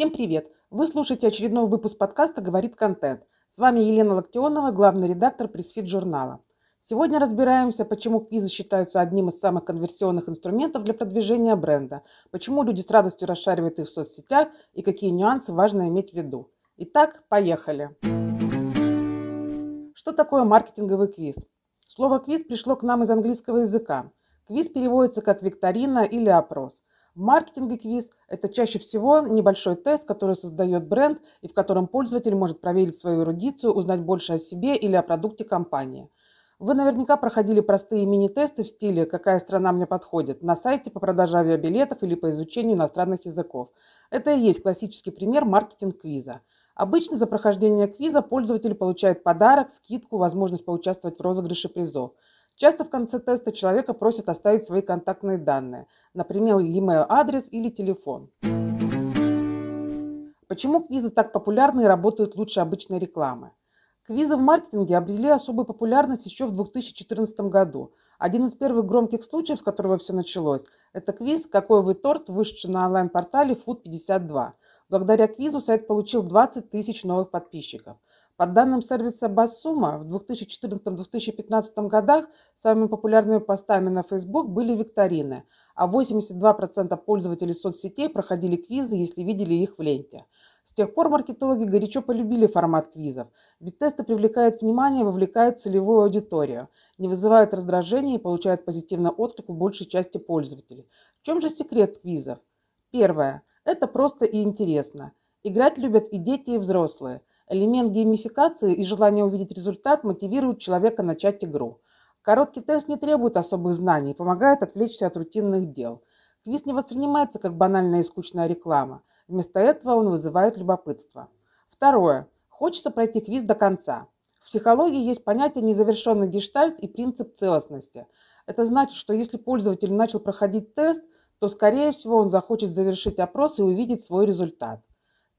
Всем привет! Вы слушаете очередной выпуск подкаста «Говорит контент». С вами Елена Локтионова, главный редактор пресс-фит журнала. Сегодня разбираемся, почему квизы считаются одним из самых конверсионных инструментов для продвижения бренда, почему люди с радостью расшаривают их в соцсетях и какие нюансы важно иметь в виду. Итак, поехали! Что такое маркетинговый квиз? Слово «квиз» пришло к нам из английского языка. Квиз переводится как викторина или опрос – в маркетинге квиз – это чаще всего небольшой тест, который создает бренд и в котором пользователь может проверить свою эрудицию, узнать больше о себе или о продукте компании. Вы наверняка проходили простые мини-тесты в стиле «Какая страна мне подходит» на сайте по продаже авиабилетов или по изучению иностранных языков. Это и есть классический пример маркетинг-квиза. Обычно за прохождение квиза пользователь получает подарок, скидку, возможность поучаствовать в розыгрыше призов – Часто в конце теста человека просят оставить свои контактные данные, например, e-mail адрес или телефон. Почему квизы так популярны и работают лучше обычной рекламы? Квизы в маркетинге обрели особую популярность еще в 2014 году. Один из первых громких случаев, с которого все началось, это квиз «Какой вы торт?», вышедший на онлайн-портале Food52. Благодаря квизу сайт получил 20 тысяч новых подписчиков – по данным сервиса Бассума, в 2014-2015 годах самыми популярными постами на Facebook были викторины, а 82% пользователей соцсетей проходили квизы, если видели их в ленте. С тех пор маркетологи горячо полюбили формат квизов, ведь тесты привлекают внимание, вовлекают целевую аудиторию, не вызывают раздражения и получают позитивный отклик у большей части пользователей. В чем же секрет квизов? Первое. Это просто и интересно. Играть любят и дети, и взрослые – Элемент геймификации и желание увидеть результат мотивирует человека начать игру. Короткий тест не требует особых знаний и помогает отвлечься от рутинных дел. Квиз не воспринимается как банальная и скучная реклама. Вместо этого он вызывает любопытство. Второе. Хочется пройти квиз до конца. В психологии есть понятие незавершенный гештальт и принцип целостности. Это значит, что если пользователь начал проходить тест, то, скорее всего, он захочет завершить опрос и увидеть свой результат.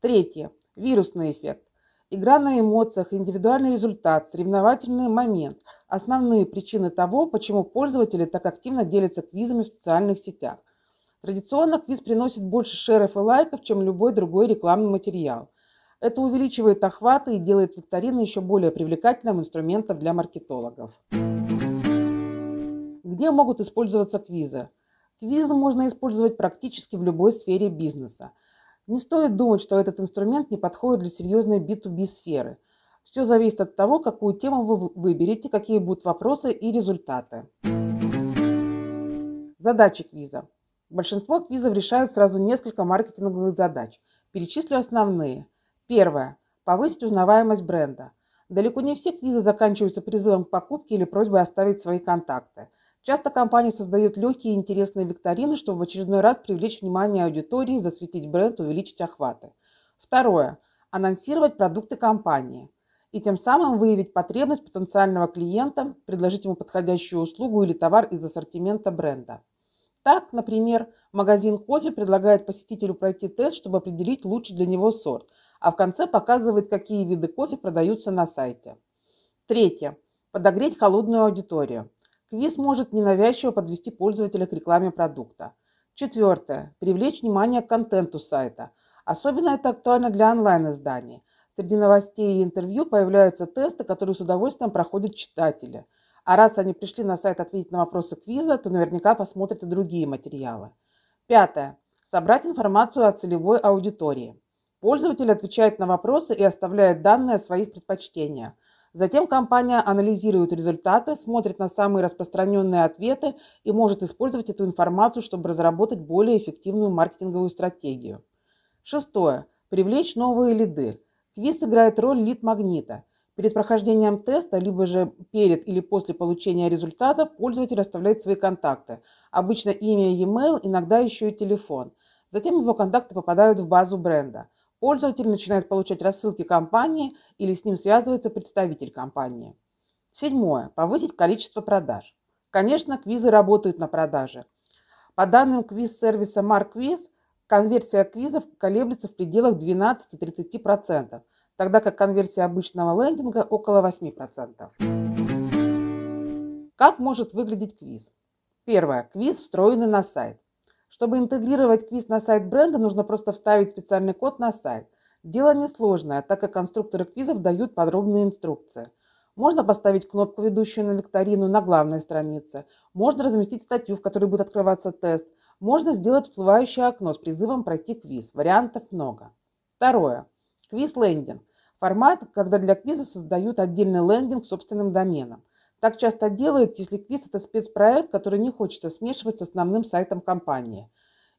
Третье. Вирусный эффект. Игра на эмоциях, индивидуальный результат, соревновательный момент – основные причины того, почему пользователи так активно делятся квизами в социальных сетях. Традиционно квиз приносит больше шеров и лайков, чем любой другой рекламный материал. Это увеличивает охваты и делает викторины еще более привлекательным инструментом для маркетологов. Где могут использоваться квизы? Квизы можно использовать практически в любой сфере бизнеса. Не стоит думать, что этот инструмент не подходит для серьезной B2B сферы. Все зависит от того, какую тему вы выберете, какие будут вопросы и результаты. Задачи квиза. Большинство квизов решают сразу несколько маркетинговых задач. Перечислю основные. Первое. Повысить узнаваемость бренда. Далеко не все квизы заканчиваются призывом к покупке или просьбой оставить свои контакты – Часто компании создают легкие и интересные викторины, чтобы в очередной раз привлечь внимание аудитории, засветить бренд, увеличить охваты. Второе. Анонсировать продукты компании и тем самым выявить потребность потенциального клиента, предложить ему подходящую услугу или товар из ассортимента бренда. Так, например, магазин кофе предлагает посетителю пройти тест, чтобы определить лучший для него сорт, а в конце показывает, какие виды кофе продаются на сайте. Третье. Подогреть холодную аудиторию. Квиз может ненавязчиво подвести пользователя к рекламе продукта. Четвертое. Привлечь внимание к контенту сайта. Особенно это актуально для онлайн-изданий. Среди новостей и интервью появляются тесты, которые с удовольствием проходят читатели. А раз они пришли на сайт ответить на вопросы квиза, то наверняка посмотрят и другие материалы. Пятое. Собрать информацию о целевой аудитории. Пользователь отвечает на вопросы и оставляет данные о своих предпочтениях. Затем компания анализирует результаты, смотрит на самые распространенные ответы и может использовать эту информацию, чтобы разработать более эффективную маркетинговую стратегию. Шестое. Привлечь новые лиды. Квиз играет роль лид-магнита. Перед прохождением теста, либо же перед или после получения результатов, пользователь оставляет свои контакты. Обычно имя, e-mail, иногда еще и телефон. Затем его контакты попадают в базу бренда – Пользователь начинает получать рассылки компании или с ним связывается представитель компании. Седьмое. Повысить количество продаж. Конечно, квизы работают на продаже. По данным квиз-сервиса MarkQuiz, конверсия квизов колеблется в пределах 12-30%, тогда как конверсия обычного лендинга около 8%. Как может выглядеть квиз? Первое. Квиз, встроенный на сайт. Чтобы интегрировать квиз на сайт бренда, нужно просто вставить специальный код на сайт. Дело несложное, так как конструкторы квизов дают подробные инструкции. Можно поставить кнопку, ведущую на викторину, на главной странице. Можно разместить статью, в которой будет открываться тест. Можно сделать всплывающее окно с призывом пройти квиз. Вариантов много. Второе. Квиз-лендинг. Формат, когда для квиза создают отдельный лендинг с собственным доменом. Так часто делают, если квиз – это спецпроект, который не хочется смешивать с основным сайтом компании.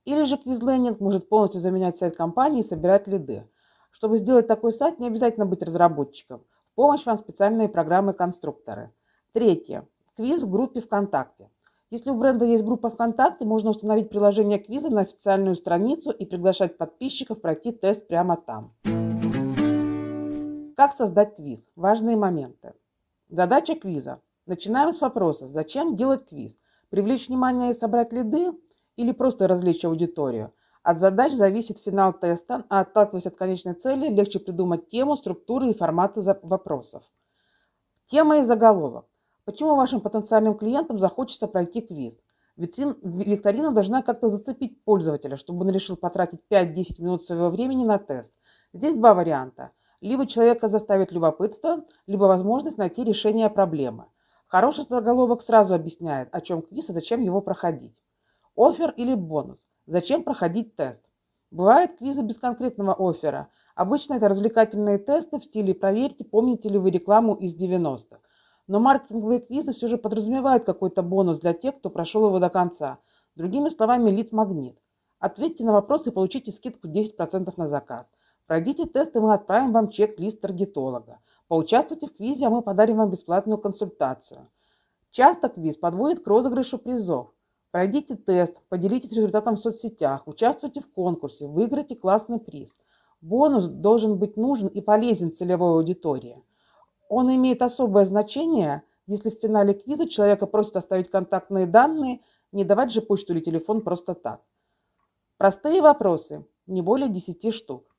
Или же квиз-лендинг может полностью заменять сайт компании и собирать лиды. Чтобы сделать такой сайт, не обязательно быть разработчиком. В помощь вам специальные программы-конструкторы. Третье. Квиз в группе ВКонтакте. Если у бренда есть группа ВКонтакте, можно установить приложение квиза на официальную страницу и приглашать подписчиков пройти тест прямо там. Как создать квиз? Важные моменты. Задача квиза. Начинаем с вопроса, зачем делать квиз? Привлечь внимание и собрать лиды или просто развлечь аудиторию? От задач зависит финал теста, а отталкиваясь от конечной цели, легче придумать тему, структуру и форматы вопросов. Тема и заголовок. Почему вашим потенциальным клиентам захочется пройти квиз? Витрин, викторина должна как-то зацепить пользователя, чтобы он решил потратить 5-10 минут своего времени на тест. Здесь два варианта. Либо человека заставит любопытство, либо возможность найти решение проблемы. Хороший заголовок сразу объясняет, о чем квиз и зачем его проходить. Офер или бонус. Зачем проходить тест? Бывают квизы без конкретного оффера. Обычно это развлекательные тесты в стиле «проверьте, помните ли вы рекламу из 90-х». Но маркетинговые квизы все же подразумевают какой-то бонус для тех, кто прошел его до конца. Другими словами, лид-магнит. Ответьте на вопрос и получите скидку 10% на заказ. Пройдите тест, и мы отправим вам чек-лист таргетолога. Поучаствуйте в квизе, а мы подарим вам бесплатную консультацию. Часто квиз подводит к розыгрышу призов. Пройдите тест, поделитесь результатом в соцсетях, участвуйте в конкурсе, выиграйте классный приз. Бонус должен быть нужен и полезен целевой аудитории. Он имеет особое значение, если в финале квиза человека просят оставить контактные данные, не давать же почту или телефон просто так. Простые вопросы, не более 10 штук.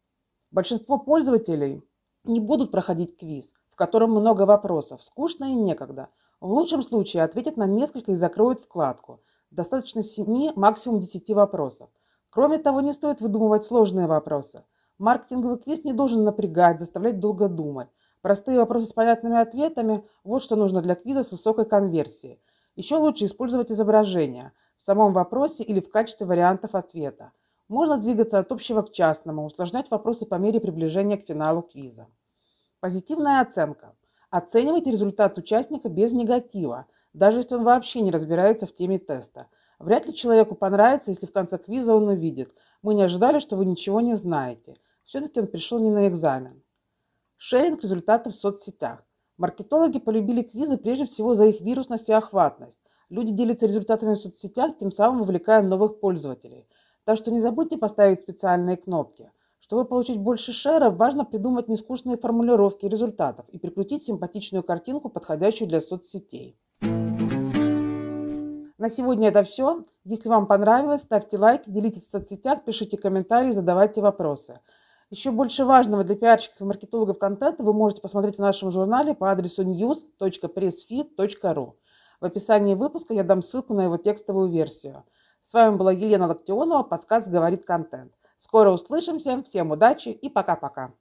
Большинство пользователей не будут проходить квиз, в котором много вопросов, скучно и некогда. В лучшем случае ответят на несколько и закроют вкладку. Достаточно 7, максимум 10 вопросов. Кроме того, не стоит выдумывать сложные вопросы. Маркетинговый квиз не должен напрягать, заставлять долго думать. Простые вопросы с понятными ответами – вот что нужно для квиза с высокой конверсией. Еще лучше использовать изображения в самом вопросе или в качестве вариантов ответа. Можно двигаться от общего к частному, усложнять вопросы по мере приближения к финалу квиза. Позитивная оценка. Оценивайте результат участника без негатива, даже если он вообще не разбирается в теме теста. Вряд ли человеку понравится, если в конце квиза он увидит. Мы не ожидали, что вы ничего не знаете. Все-таки он пришел не на экзамен. Шеринг результатов в соцсетях. Маркетологи полюбили квизы прежде всего за их вирусность и охватность. Люди делятся результатами в соцсетях, тем самым вовлекая новых пользователей. Так что не забудьте поставить специальные кнопки. Чтобы получить больше шеров, важно придумать нескучные формулировки результатов и прикрутить симпатичную картинку, подходящую для соцсетей. На сегодня это все. Если вам понравилось, ставьте лайки, делитесь в соцсетях, пишите комментарии, задавайте вопросы. Еще больше важного для пиарщиков и маркетологов контента вы можете посмотреть в нашем журнале по адресу news.pressfeed.ru. В описании выпуска я дам ссылку на его текстовую версию. С вами была Елена Локтионова, подкаст «Говорит контент». Скоро услышимся, всем удачи и пока-пока.